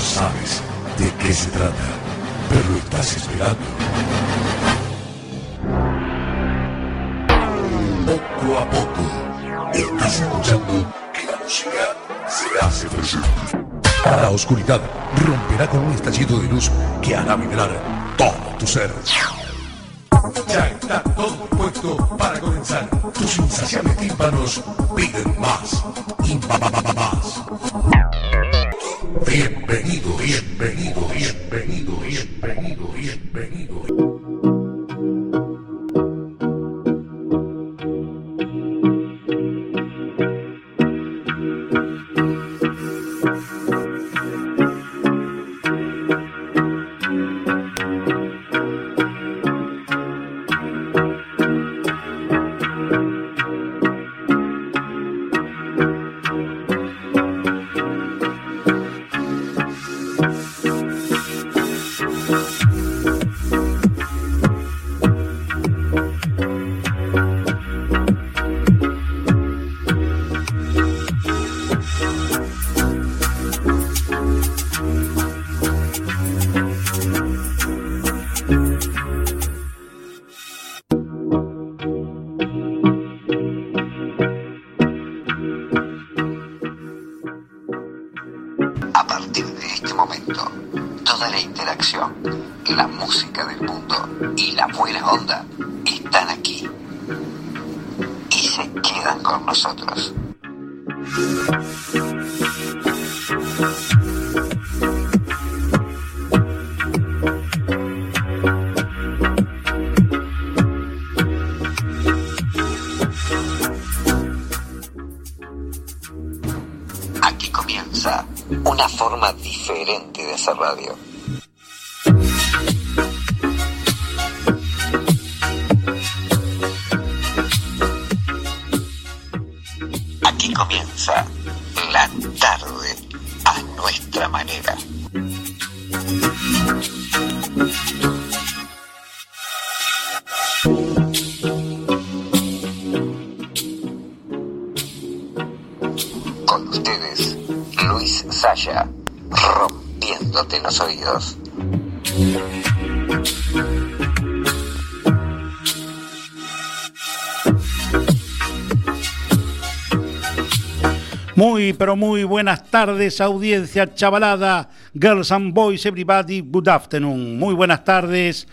Sabes de qué se trata, pero estás esperando. Poco a poco, estás escuchando que la música se hace presente. La oscuridad romperá con un estallido de luz que hará vibrar todo tu ser. Ya está todo puesto para comenzar. Tus insaciables tímpanos piden más y más. Bienvenido, bienvenido, bienvenido, bienvenido, bienvenido. Rompiéndote los oídos. Muy, pero muy buenas tardes, audiencia chavalada, girls and boys, everybody, good afternoon. Muy buenas tardes.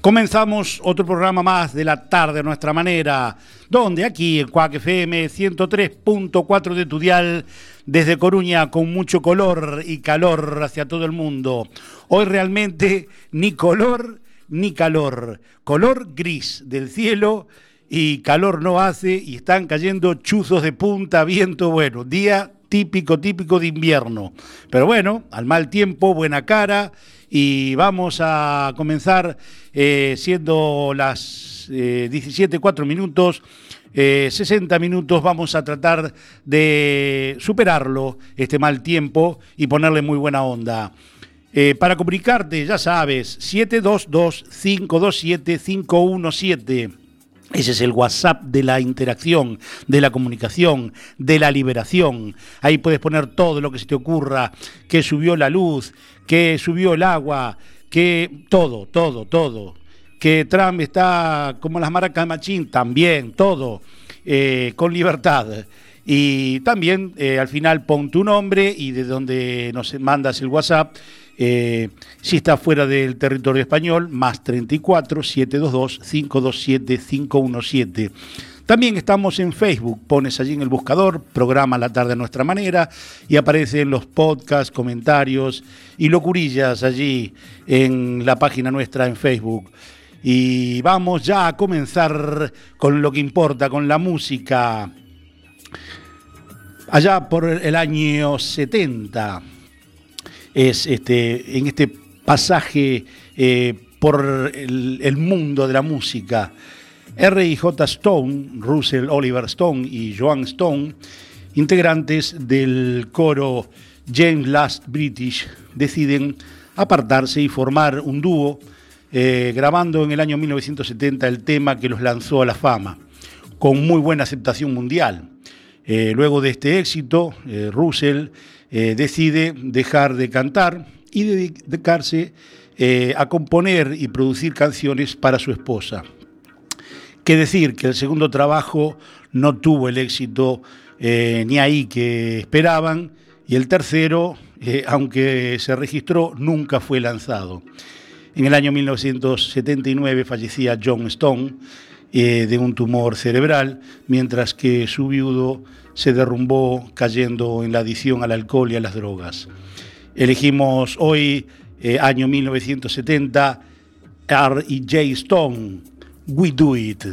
Comenzamos otro programa más de la tarde a nuestra manera, donde aquí en Cuac FM 103.4 de Tudial, desde Coruña, con mucho color y calor hacia todo el mundo. Hoy realmente ni color ni calor, color gris del cielo y calor no hace y están cayendo chuzos de punta, viento, bueno, día típico, típico de invierno. Pero bueno, al mal tiempo, buena cara y vamos a comenzar eh, siendo las eh, 17.4 minutos. Eh, 60 minutos vamos a tratar de superarlo, este mal tiempo, y ponerle muy buena onda. Eh, para comunicarte, ya sabes, 722-527-517. Ese es el WhatsApp de la interacción, de la comunicación, de la liberación. Ahí puedes poner todo lo que se te ocurra, que subió la luz, que subió el agua, que todo, todo, todo. Que Trump está como las maracas de Machín, también, todo, eh, con libertad. Y también eh, al final pon tu nombre y de donde nos mandas el WhatsApp. Eh, si está fuera del territorio español, más 34 722 527 517. También estamos en Facebook, pones allí en el buscador, programa La tarde a nuestra manera y aparecen los podcasts, comentarios y locurillas allí en la página nuestra en Facebook. Y vamos ya a comenzar con lo que importa, con la música. Allá por el año 70 es este, en este pasaje eh, por el, el mundo de la música R.I.J. Stone, Russell Oliver Stone y Joan Stone, integrantes del coro James Last British, deciden apartarse y formar un dúo, eh, grabando en el año 1970 el tema que los lanzó a la fama, con muy buena aceptación mundial. Eh, luego de este éxito, eh, Russell decide dejar de cantar y dedicarse a componer y producir canciones para su esposa. Qué decir que el segundo trabajo no tuvo el éxito eh, ni ahí que esperaban y el tercero, eh, aunque se registró, nunca fue lanzado. En el año 1979 fallecía John Stone eh, de un tumor cerebral, mientras que su viudo se derrumbó cayendo en la adicción al alcohol y a las drogas. Elegimos hoy, año 1970, R. y J. Stone we do it.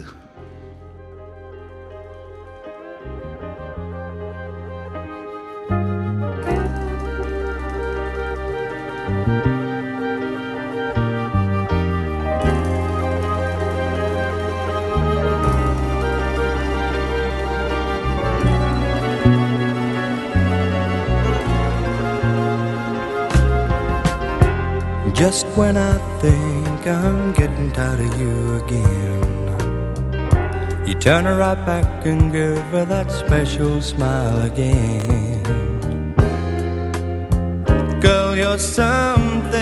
Just when I think I'm getting tired of you again, you turn her right back and give her that special smile again. Girl, you're something.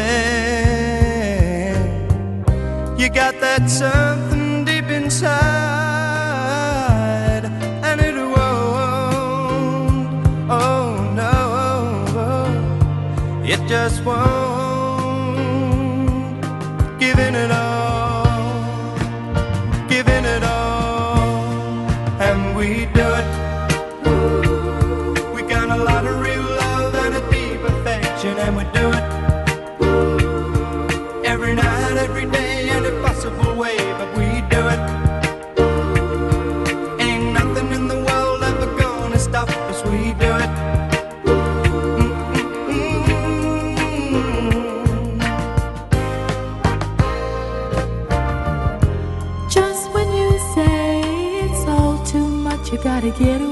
You got that something deep inside, and it won't. Oh no, oh, oh. it just won't giving it all, quiero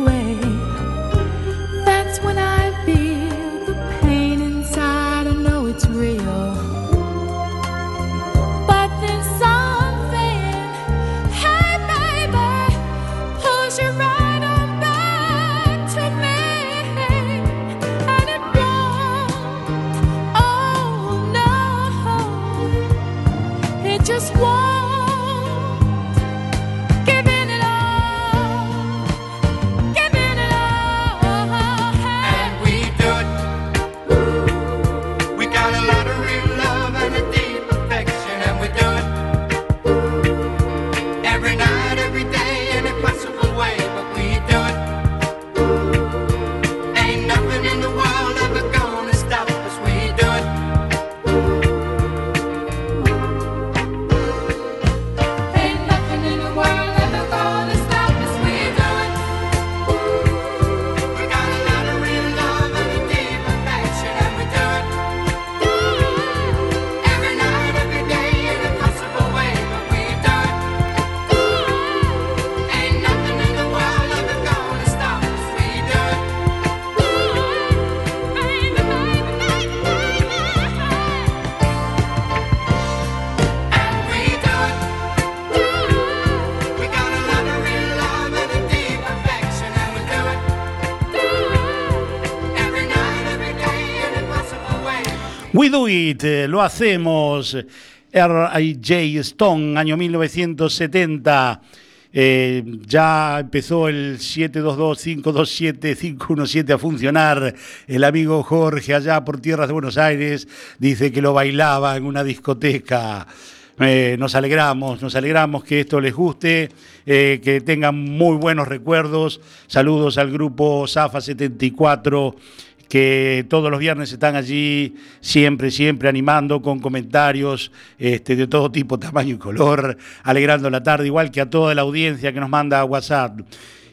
Lo hacemos. R.I.J. Stone, año 1970. Eh, ya empezó el 722-527-517 a funcionar. El amigo Jorge allá por tierras de Buenos Aires dice que lo bailaba en una discoteca. Eh, nos alegramos, nos alegramos que esto les guste, eh, que tengan muy buenos recuerdos. Saludos al grupo Zafa 74 que todos los viernes están allí, siempre, siempre animando con comentarios este, de todo tipo, tamaño y color, alegrando la tarde, igual que a toda la audiencia que nos manda a WhatsApp.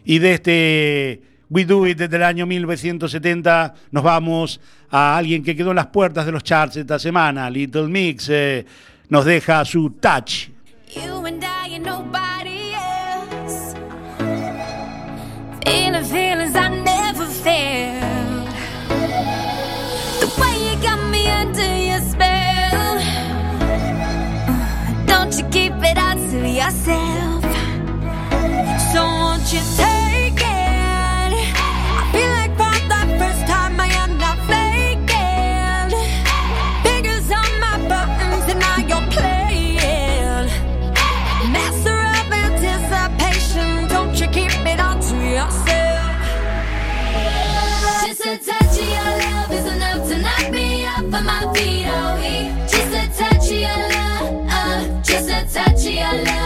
Y de este We Do It desde el año 1970 nos vamos a alguien que quedó en las puertas de los charts esta semana, Little Mix, eh, nos deja su touch. You and feelings I never felt. under your spell. Don't you keep it out to yourself. So won't you tell but my feet oh, are weak. Just a touch of your love, uh, just a touch of your love.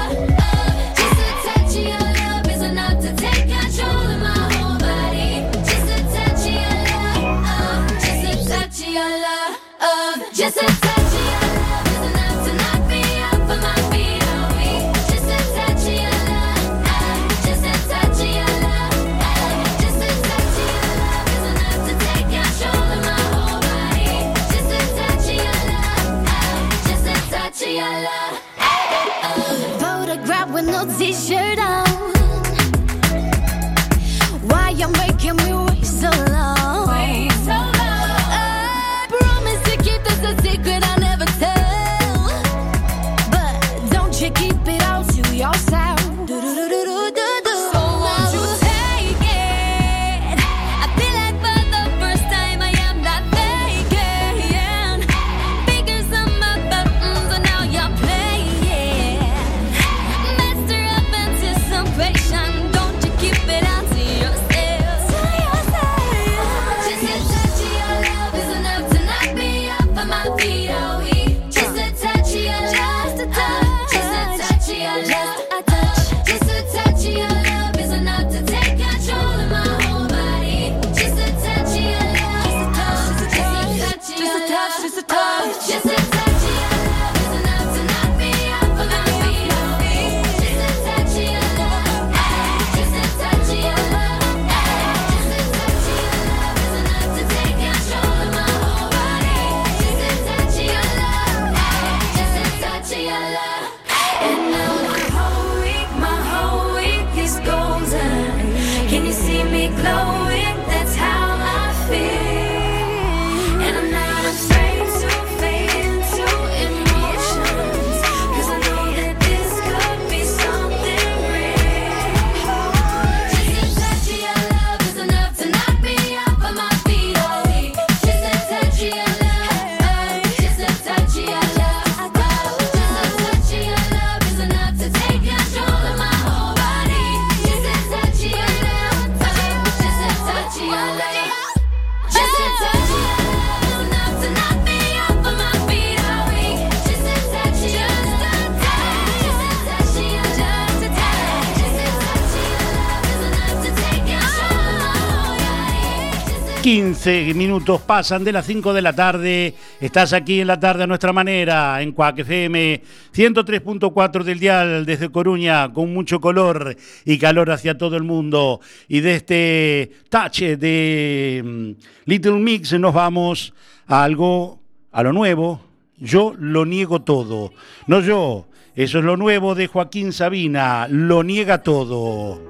11 minutos pasan de las 5 de la tarde. Estás aquí en la tarde a nuestra manera, en Cuac FM 103.4 del Dial, desde Coruña, con mucho color y calor hacia todo el mundo. Y de este touch de mm, Little Mix nos vamos a algo, a lo nuevo. Yo lo niego todo. No yo, eso es lo nuevo de Joaquín Sabina, lo niega todo.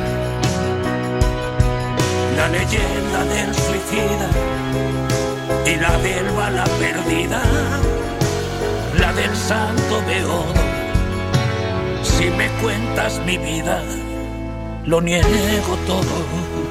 leyenda del suicida y la del bala perdida, la del santo beodo. Si me cuentas mi vida, lo niego todo.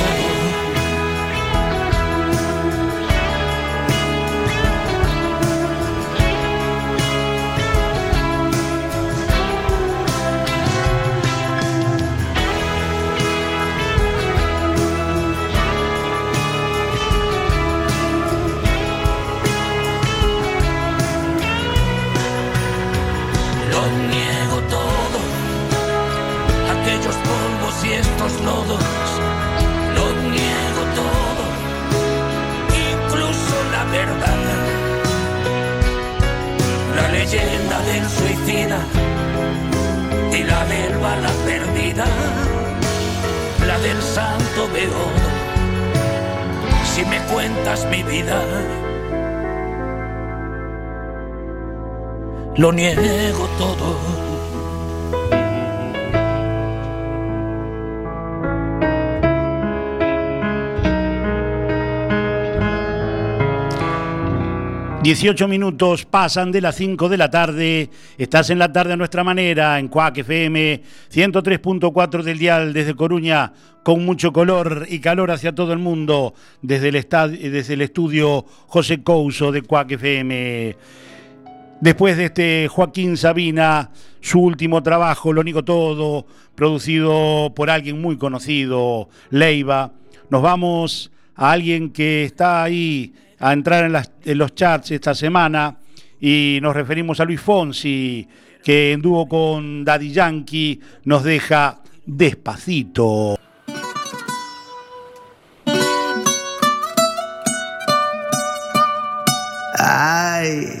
Leyenda del suicida y la del bala perdida. La del santo beodo. Si me cuentas mi vida. lo niego todo. Dieciocho minutos pasan de las 5 de la tarde. Estás en la tarde a nuestra manera, en Cuac FM 103.4 del dial desde Coruña, con mucho color y calor hacia todo el mundo, desde el, estudio José Couso de Cuac FM. Después de este Joaquín Sabina, su último trabajo, Lo Nico Todo, producido por alguien muy conocido, Leiva, nos vamos a alguien que está ahí a entrar en, los charts esta semana y nos referimos a Luis Fonsi, que en dúo con Daddy Yankee nos deja despacito. Ay.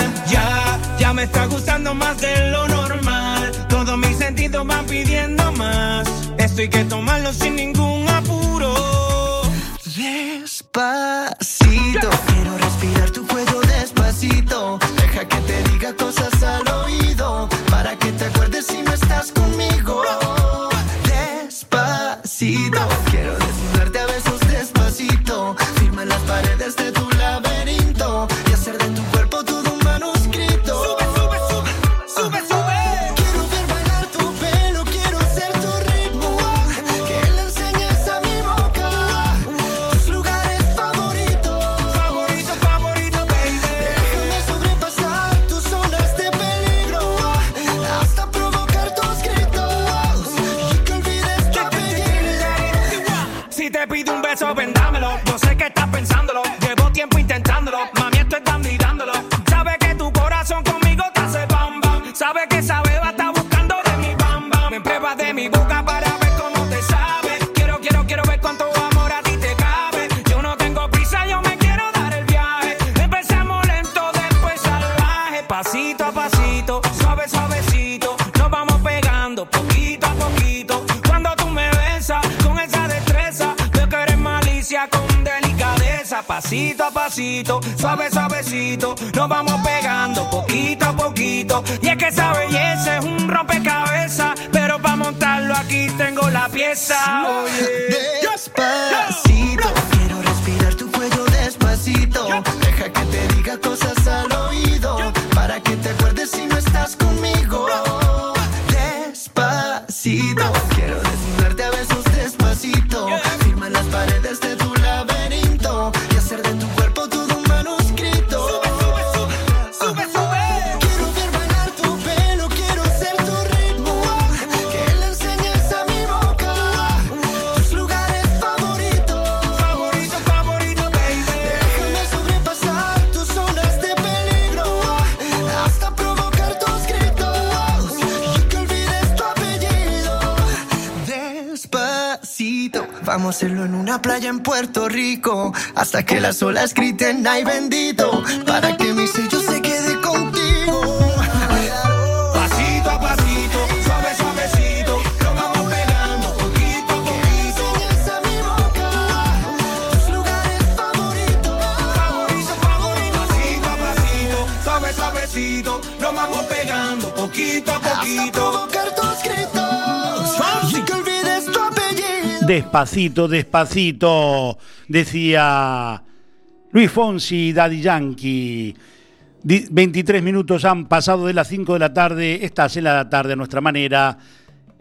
ya, me está gustando más de lo normal. Todos mis sentidos van pidiendo más. Esto hay que tomarlo sin ningún apuro. Despacito, quiero respirar tu cuello despacito. Deja que te diga cosas Pasito, suave, suavecito. Nos vamos pegando poquito a poquito. Y es que esa belleza es un rompecabezas. Pero para montarlo aquí tengo la pieza. Oye. Las olas griten, ay bendito. Para que mi sello se quede contigo. Pasito a pasito, suave, suavecito. Nos vamos pegando poquito a poquito. Enseñas a mi boca tus lugares favoritos. Favorito, favorito. Pasito a pasito, suave, suavecito. Nos vamos pegando poquito a poquito. Despacito, despacito, decía Luis Fonsi Daddy Yankee. Di- 23 minutos han pasado de las 5 de la tarde. Estás en la tarde a nuestra manera.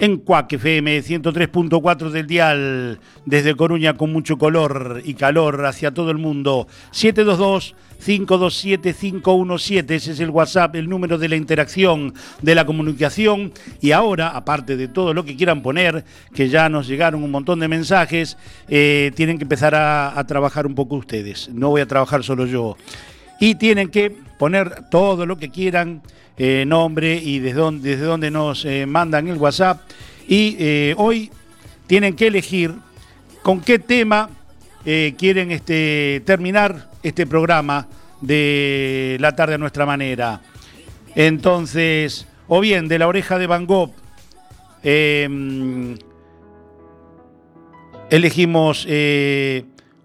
En Cuac FM 103.4 del dial. Desde Coruña con mucho color y calor hacia todo el mundo. 722-527-517. Ese es el WhatsApp, el número de la interacción, de la comunicación. Y ahora, aparte de todo lo que quieran poner, que ya nos llegaron un montón de mensajes, eh, tienen que empezar a, a trabajar un poco ustedes. No voy a trabajar solo yo y tienen que poner todo lo que quieran, eh, nombre y desde dónde, nos eh, mandan el WhatsApp. Y eh, hoy tienen que elegir con qué tema quieren este, terminar este programa de la tarde a nuestra manera. Entonces, o bien de la oreja de Van Gogh, eh, elegimos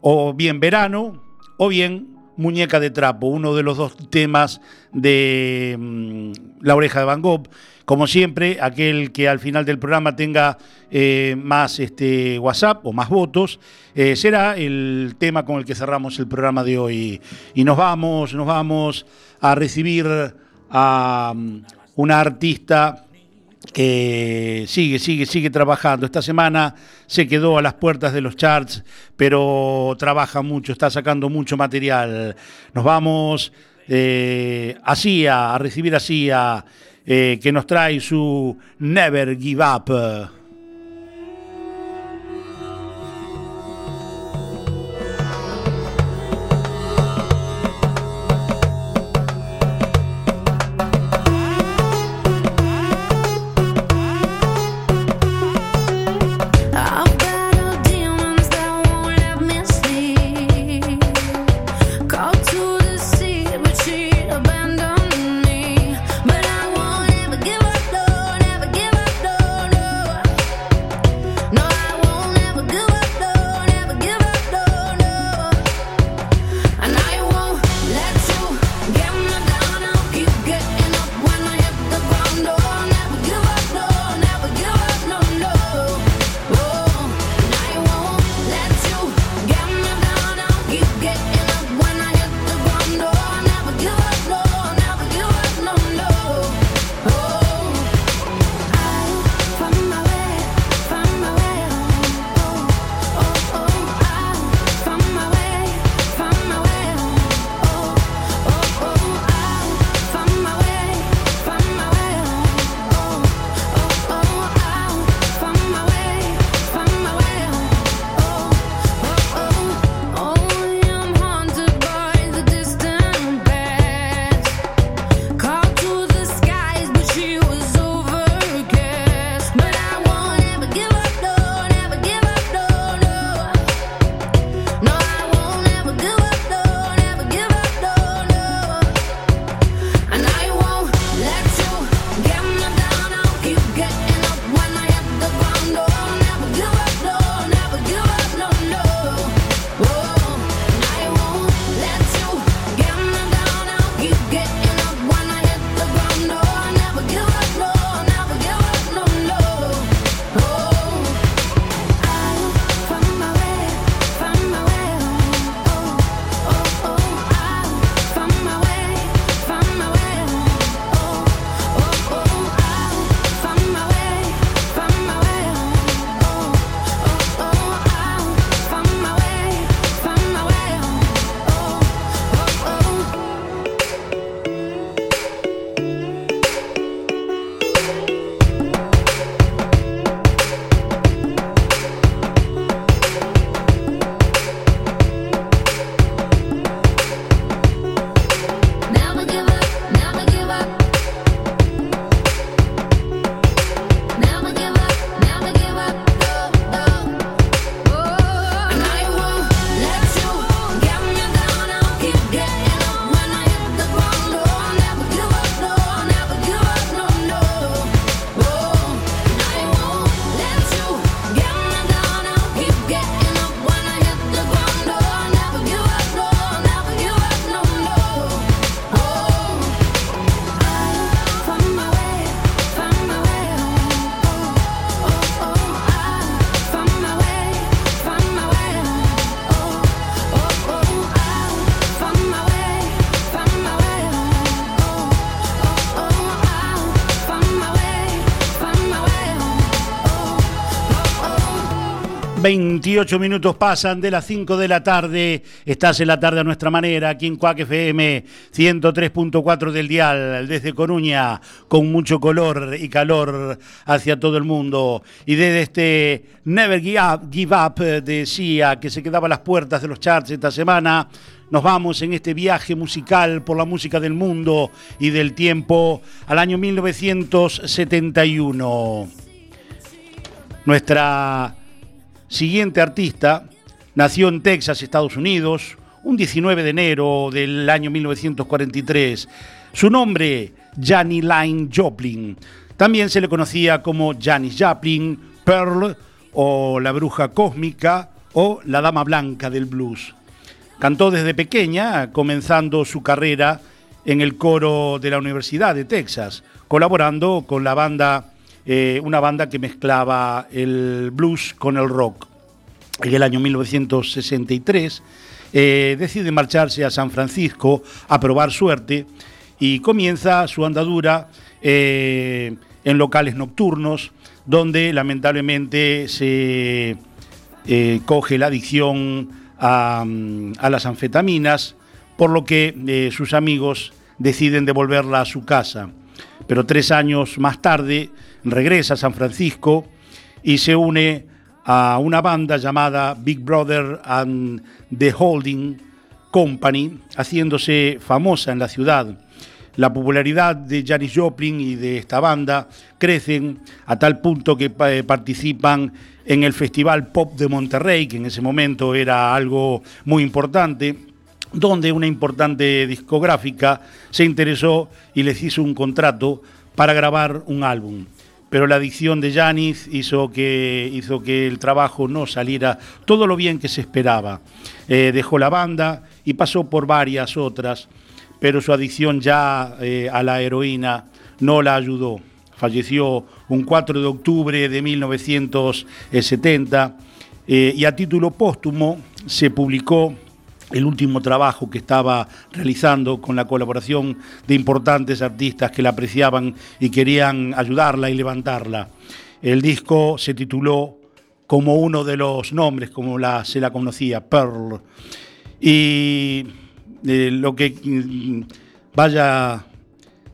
o bien verano o bien muñeca de trapo, uno de los dos temas de mm, la oreja de Van Gogh. Como siempre, aquel que al final del programa tenga eh, más este, WhatsApp o más votos, eh, será el tema con el que cerramos el programa de hoy. Y nos vamos, nos vamos a recibir a mm, una artista que sigue, sigue, sigue trabajando. Esta semana se quedó a las puertas de los charts, pero trabaja mucho, está sacando mucho material. Nos vamos eh, a Sia, a recibir a Sia, eh, que nos trae su Never Give Up. 28 minutos pasan de las 5 de la tarde. Estás en la tarde a nuestra manera, aquí en Cuac FM 103.4 del Dial, desde Coruña, con mucho color y calor hacia todo el mundo. Y desde este Never Give Up, Give Up de Sia, que se quedaba a las puertas de los charts esta semana, nos vamos en este viaje musical por la música del mundo y del tiempo al año 1971. Nuestra siguiente artista nació en Texas, Estados Unidos, un 19 de enero del año 1943. Su nombre, Janis Line Joplin. También se le conocía como Janis Joplin, Pearl o la bruja cósmica o la dama blanca del blues. Cantó desde pequeña, comenzando su carrera en el coro de la Universidad de Texas, colaborando con la banda eh, una banda que mezclaba el blues con el rock. En el año 1963 eh, decide marcharse a San Francisco a probar suerte y comienza su andadura eh, en locales nocturnos, donde lamentablemente se coge la adicción a, a las anfetaminas por lo que sus amigos deciden devolverla a su casa. Pero tres años más tarde regresa a San Francisco y se une a una banda llamada Big Brother and the Holding Company, haciéndose famosa en la ciudad. La popularidad de Janis Joplin y de esta banda crecen a tal punto que eh, participan en el Festival Pop de Monterrey, que en ese momento era algo muy importante, donde una importante discográfica se interesó y les hizo un contrato para grabar un álbum. Pero la adicción de Janis hizo que, hizo que el trabajo no saliera todo lo bien que se esperaba. Eh, dejó la banda y pasó por varias otras, pero su adicción ya eh, a la heroína no la ayudó. Falleció un 4 de octubre de 1970 eh, y a título póstumo se publicó el último trabajo que estaba realizando con la colaboración de importantes artistas que la apreciaban y querían ayudarla y levantarla. El disco se tituló como uno de los nombres, como la, se la conocía, Pearl. Y eh, lo que mm, vaya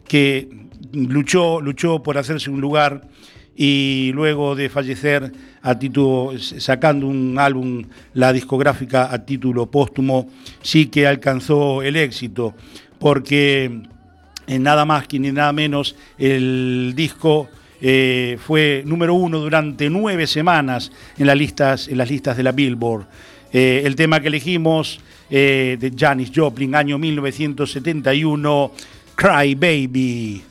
que luchó, luchó por hacerse un lugar y luego de fallecer a título, sacando un álbum, la discográfica a título póstumo, sí que alcanzó el éxito, porque en eh, nada más que ni nada menos el disco eh, fue número uno durante nueve semanas en las listas, en las listas de la Billboard. Eh, el tema que elegimos de Janis Joplin, año 1971, Cry Baby.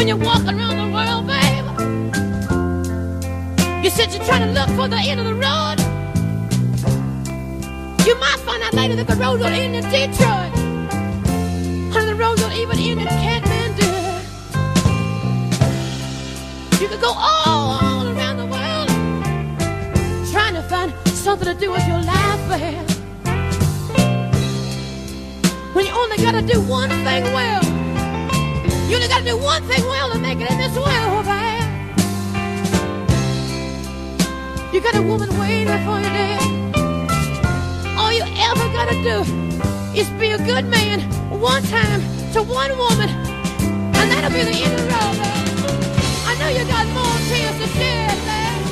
When you're walking around the world, babe. you said you're trying to look for the end of the road. You might find out later that the road don't end in Detroit. And the road don't even end in Kathmandu. You could go all, all around the world trying to find something to do with your life, babe. When you only gotta do one thing well. You only gotta do one thing well to make it in this world, babe. You got a woman waiting for you there. All you ever gotta do is be a good man one time to one woman, and that'll be the end of the road, babe. I know you got more tears to shed, babe.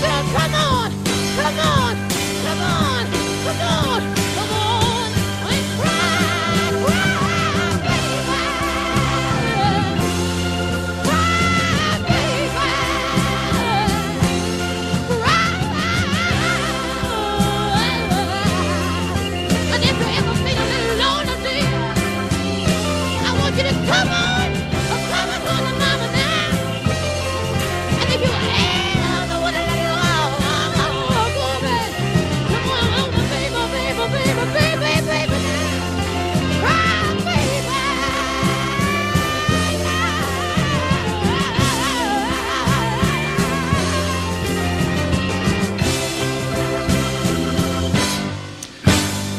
So come on, come on, come on, come on,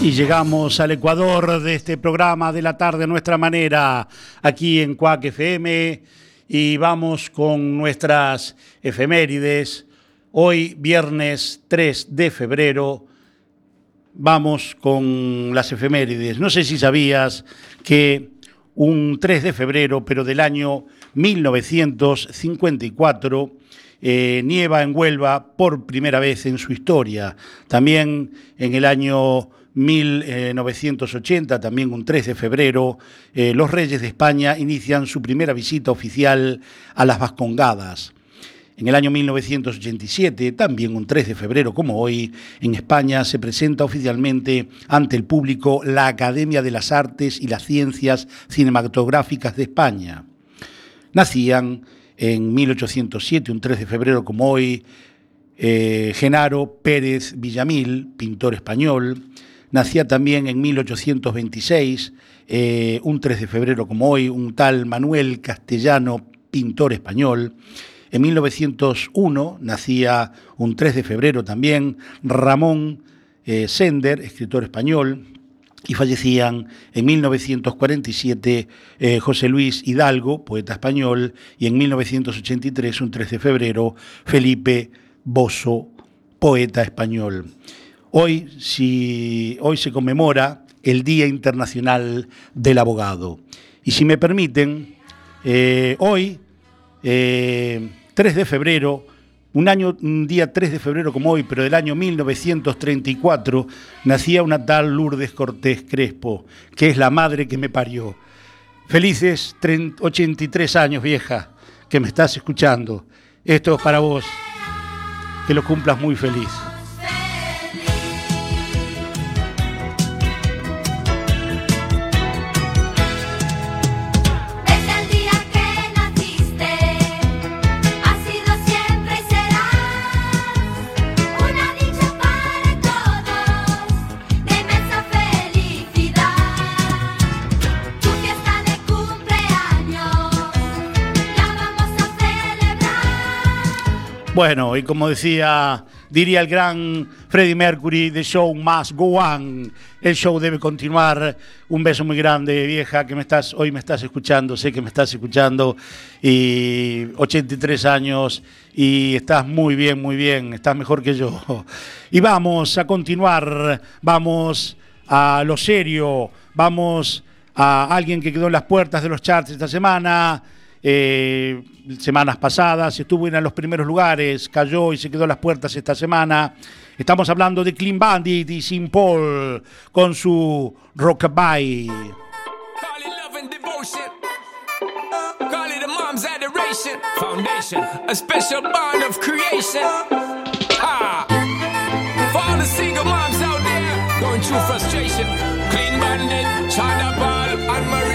Y llegamos al Ecuador de este programa de la tarde a nuestra manera, aquí en Cuac FM, y vamos con nuestras efemérides. Hoy, viernes 3 de febrero, vamos con las efemérides. No sé si sabías que un 3 de febrero, pero del año 1954, eh, nieva en Huelva por primera vez en su historia. También en el año 1980, también un 3 de febrero, eh, los reyes de España inician su primera visita oficial a las Vascongadas. En el año 1987, también un 3 de febrero como hoy, en España se presenta oficialmente ante el público la Academia de las Artes y las Ciencias Cinematográficas de España. Nacían en 1807, un 3 de febrero como hoy, eh, Genaro Pérez Villamil, pintor español. Nacía también en 1826, eh, un 3 de febrero como hoy, un tal Manuel Castellano, pintor español. En 1901 nacía un 3 de febrero también Ramón eh, Sender, escritor español, y fallecían en 1947 eh, José Luis Hidalgo, poeta español, y en 1983, un 3 de febrero, Felipe Bosso, poeta español. Hoy, si, hoy se conmemora el Día Internacional del Abogado. Y si me permiten, eh, hoy, eh, 3 de febrero, un año, un día 3 de febrero como hoy, pero del año 1934, nacía una tal Lourdes Cortés Crespo, que es la madre que me parió. Felices 30 83 años, vieja, que me estás escuchando. Esto es para vos. Que lo cumplas muy feliz. Bueno, y como decía, diría el gran Freddie Mercury, The Show Must Go On. El show debe continuar. Un beso muy grande, vieja, que me estás, hoy me estás escuchando, sé que me estás escuchando. Y 83 años y estás muy bien, muy bien, estás mejor que yo. Y vamos a continuar, vamos a lo serio, vamos a alguien que quedó en las puertas de los charts esta semana. Eh, semanas pasadas, estuvo en los primeros lugares, cayó y se quedó en las puertas esta semana. Estamos hablando de Clean Bandit y Sin Paul con su Rockabye. A. Foundation, a special bond of creation. Ha! For all the single moms out there going through frustration. Clean bandit, China ball, and Marie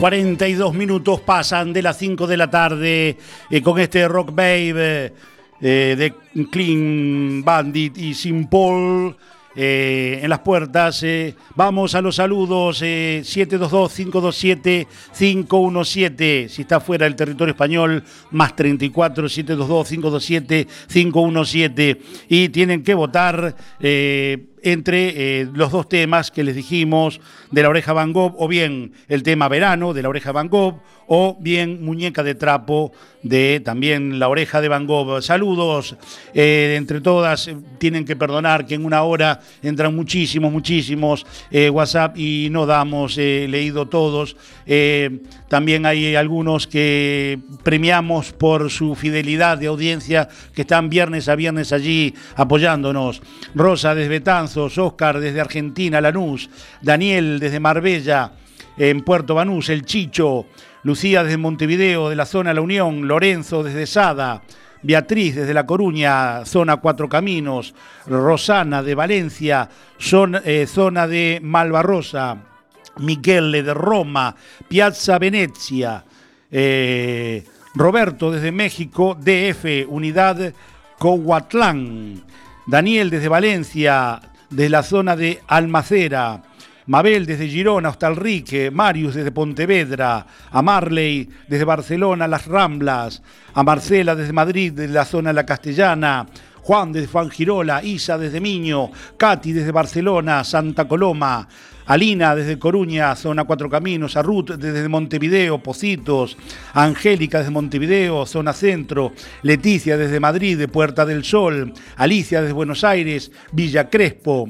42 minutos pasan de las 5 de la tarde eh, con este Rock Babe eh, de Clean Bandit y Sin Paul eh, en las puertas. eh. vamos a los saludos. eh, 722-527-517. Si está fuera del territorio español, más 34 722-527-517. Y tienen que votar. Entre eh, los dos temas que les dijimos de la oreja Van Gogh, o bien el tema verano de la oreja Van Gogh, o bien muñeca de trapo de también la oreja de Van Gogh. Saludos, eh, entre todas, eh, tienen que perdonar que en una hora entran muchísimos, muchísimos WhatsApp y no damos leído todos. También hay algunos que premiamos por su fidelidad de audiencia, que están viernes a viernes allí apoyándonos. Rosa desde Oscar desde Argentina, Lanús, Daniel desde Marbella, en Puerto Banús, El Chicho, Lucía desde Montevideo, de la zona La Unión, Lorenzo desde Sada, Beatriz desde La Coruña, zona Cuatro Caminos, Rosana de Valencia, zona, eh, zona de Malvarrosa, Michele de Roma, Piazza Venezia, eh, Roberto desde México, DF, Unidad Coahuatlán, Daniel desde Valencia, de la zona de Almacera, Mabel desde Girona, Hostalrique, Marius desde Pontevedra, a Marley desde Barcelona, Las Ramblas, a Marcela desde Madrid, de la zona de la Castellana, Juan desde Fangirola, Isa desde Miño, Katy desde Barcelona, Santa Coloma, Alina desde Coruña, zona Cuatro Caminos, a Ruth desde Montevideo, Pocitos, a Angélica desde Montevideo, zona centro, Leticia desde Madrid, de Puerta del Sol, Alicia desde Buenos Aires, Villa Crespo,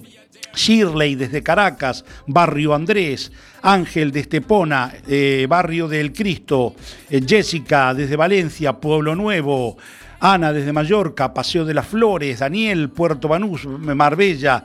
Shirley desde Caracas, Barrio Andrés, Ángel de Estepona, eh, Barrio del Cristo, eh, Jessica desde Valencia, Pueblo Nuevo, Ana desde Mallorca, Paseo de las Flores, Daniel, Puerto Banús, Marbella,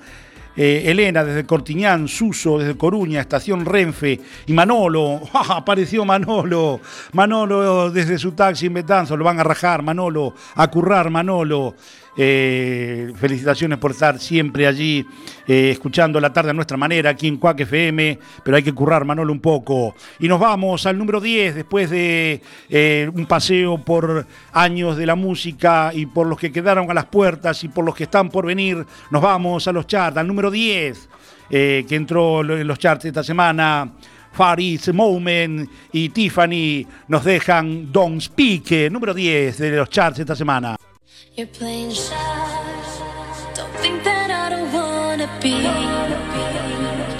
eh, Elena desde Cortiñán, Suso desde Coruña, Estación Renfe y Manolo, apareció Manolo, Manolo desde su taxi en Betanzo, lo van a rajar, Manolo, a currar Manolo. Eh, felicitaciones por estar siempre allí eh, escuchando la tarde a nuestra manera aquí en Cuac FM, pero hay que currar Manolo un poco. Y nos vamos al número 10 después de eh, un paseo por años de la música y por los que quedaron a las puertas y por los que están por venir. Nos vamos a los charts, al número 10 eh, que entró en los charts esta semana. Faris Moment y Tiffany nos dejan Don't Speak, número 10 de los charts esta semana. You're playing shy. Don't think that I don't wanna be.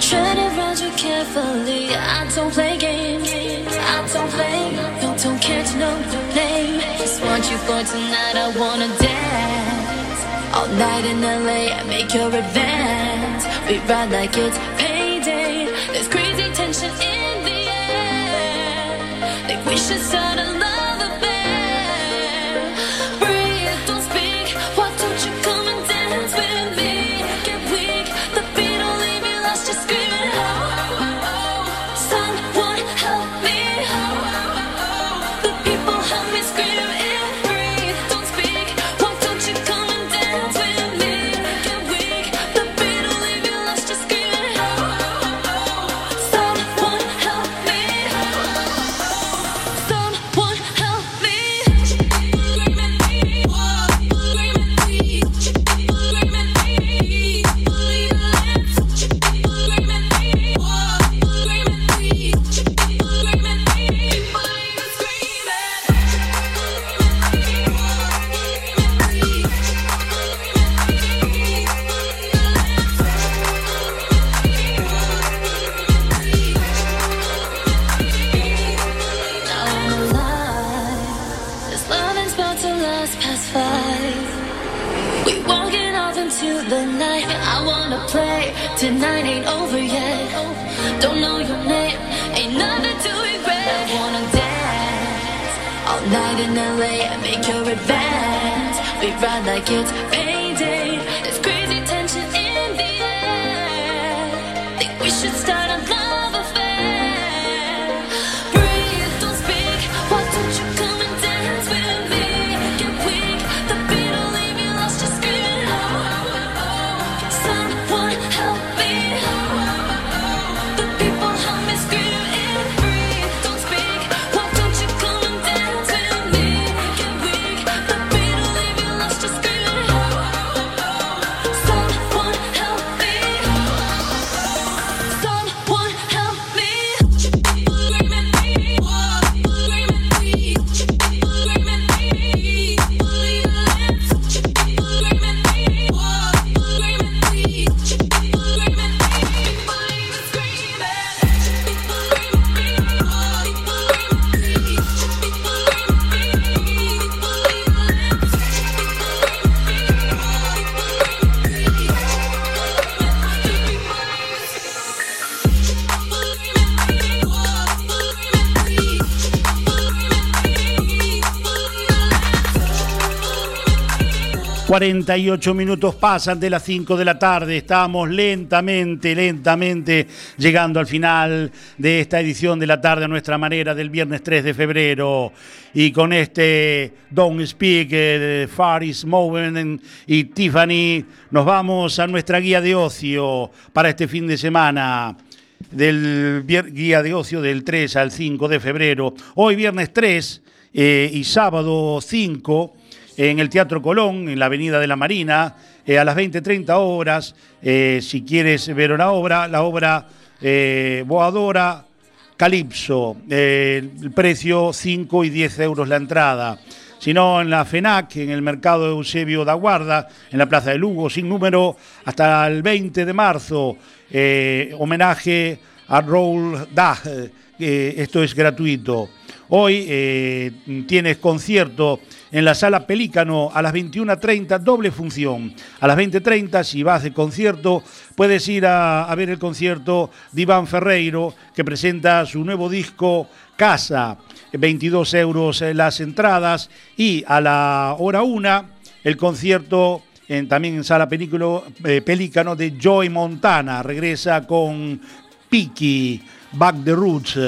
Tread around you carefully. I don't play games. I don't play. No, don't care to know your name. Just want you for tonight. I wanna dance all night in LA. I Make your advance. We ride like it's payday. There's crazy tension in the air. Think we should start 48 minutos pasan de las 5 de la tarde. Estamos lentamente, lentamente llegando al final de esta edición de la tarde a nuestra manera del viernes 3 de febrero. Y con este Don't Speak eh, de Faris Mowen y Tiffany, nos vamos a nuestra guía de ocio para este fin de semana del guía de ocio del 3 al 5 de febrero. Hoy viernes 3 eh, y sábado 5 en el Teatro Colón, en la Avenida de la Marina, eh, a las 20-30 horas. eh, si quieres ver una obra, la obra eh, Boadora Calipso, eh, el precio 5 y 10 euros la entrada. Si no, en la FENAC, en el mercado Eusebio da Guarda, en la Plaza de Lugo, sin número, hasta el 20 de marzo, homenaje a Raúl Dag. esto es gratuito. Hoy tienes concierto en la sala Pelícano a las 21.30, doble función. A las 20.30, si vas de concierto, puedes ir a, ver el concierto de Iván Ferreiro, que presenta su nuevo disco Casa. 22 euros eh, las entradas. Y a la hora una, el concierto en- también en sala Películo- eh, Pelícano de Joy Montana. Regresa con Piki, Back the Roots.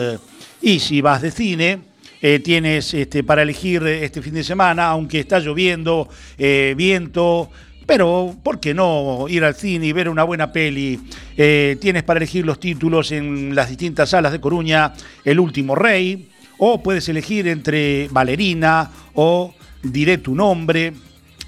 Y si vas de cine, eh, tienes este, para elegir eh, este fin de semana, aunque está lloviendo, eh, viento, pero ¿por qué no ir al cine y ver una buena peli? Tienes para elegir los títulos en las distintas salas de Coruña, El último rey, o puedes elegir entre Valerina o Diré tu nombre.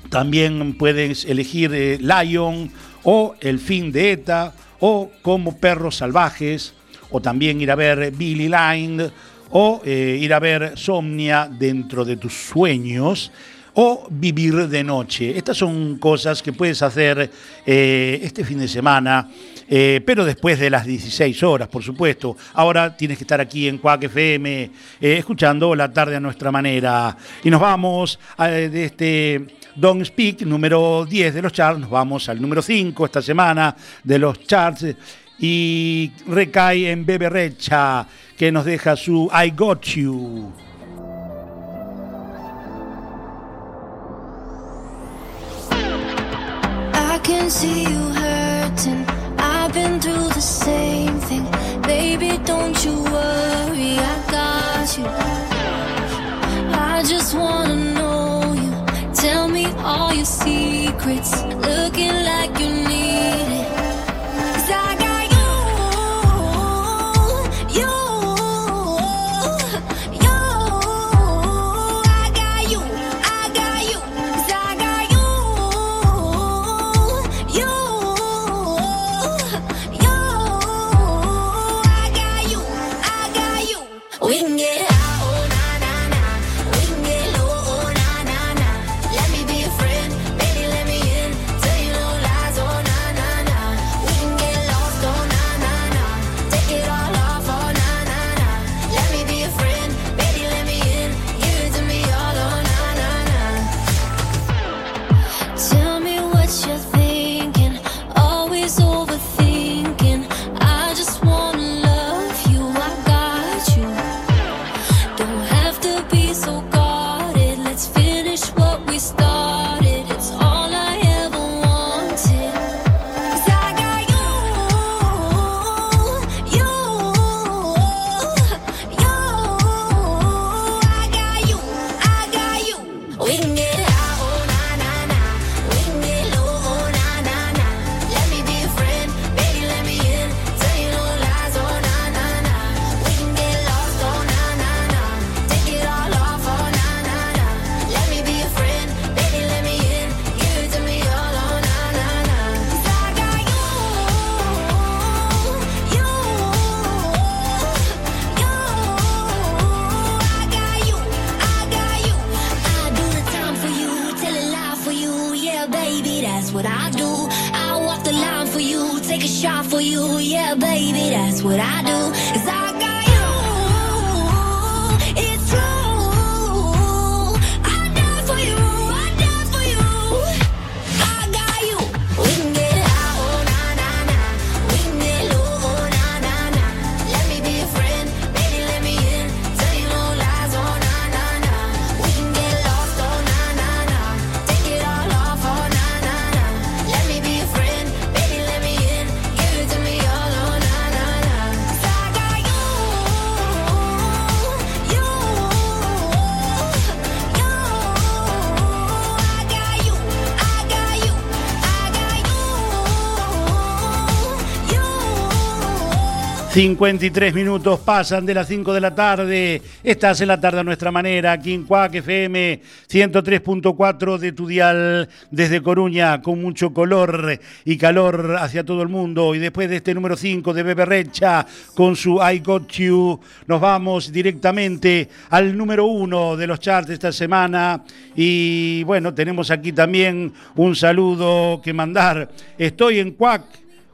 También puedes elegir Lion o El fin de ETA o Como perros salvajes o también ir a ver Billy Line o eh, ir a ver Somnia dentro de tus sueños o vivir de noche. Estas son cosas que puedes hacer eh, este fin de semana, eh, pero después de las 16 horas, por supuesto. Ahora tienes que estar aquí en Cuac FM escuchando la tarde a nuestra manera. Y nos vamos a- de este Don't Speak, número 10 de los charts, nos vamos al número 5 esta semana de los charts y recae en Bebe Recha, que nos deja su I Got You. I can see you hurting. I've been through the same thing. Baby, don't you worry, I got you. I just wanna know you. Tell me all your secrets. Looking like you 53 minutos pasan de las 5 de la tarde. Estás en la tarde a nuestra manera, aquí en Cuac FM 103.4 de tu dial desde Coruña, con mucho color y calor hacia todo el mundo. Y después de este número 5 de Bebe Recha con su I Got You, nos vamos directamente al número 1 de los charts esta semana. Y bueno, tenemos aquí también un saludo que mandar. Estoy en Cuac.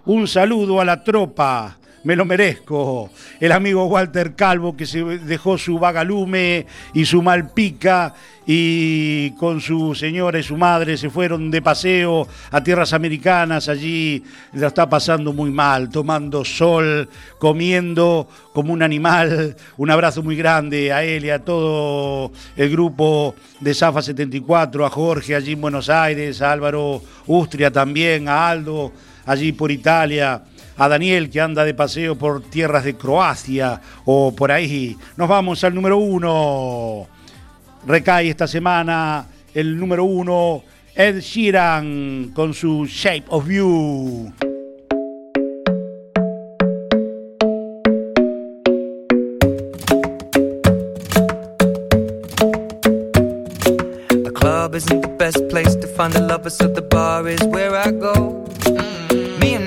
Un saludo a la tropa me lo merezco. El amigo Walter Calvo que se dejó su vagalume y su malpica y con su señora y su madre se fueron de paseo a tierras americanas. Allí lo está pasando muy mal, tomando sol, comiendo como un animal. Un abrazo muy grande a él y a todo el grupo de Zafa 74, a Jorge allí en Buenos Aires, a Álvaro Ustria también, a Aldo allí por Italia a Daniel que anda de paseo por tierras de Croacia o por ahí. Nos vamos al número uno. Recae esta semana el número uno, Ed Sheeran, con su Shape of You. The club isn't the best place to find the lovers, so the bar is where I go.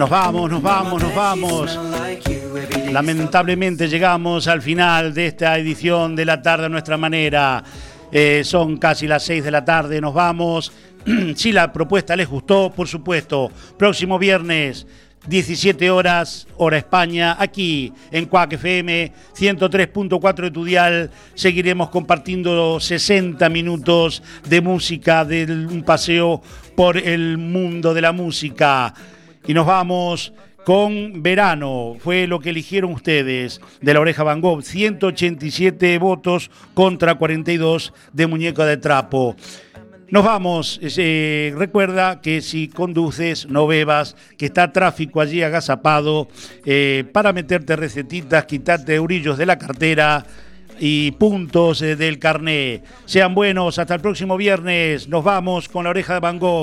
Nos vamos, nos vamos, nos vamos. Lamentablemente llegamos al final de esta edición de la tarde a nuestra manera. Eh, son casi las 6 de la tarde, nos vamos. si la propuesta les gustó, por supuesto, próximo viernes 17 horas, hora España, aquí en Cuac FM 103.4 de tu dial. Seguiremos compartiendo 60 minutos de música, de un paseo por el mundo de la música. Y nos vamos con Verano, fue lo que eligieron ustedes de la oreja Van Gogh, 187 votos contra 42 de Muñeca de Trapo. Nos vamos. eh, recuerda que si conduces, no bebas, que está tráfico allí agazapado eh, para meterte recetitas, quitarte eurillos de la cartera y puntos eh, del carné. Sean buenos, hasta el próximo viernes. Nos vamos con la oreja de Van Gogh.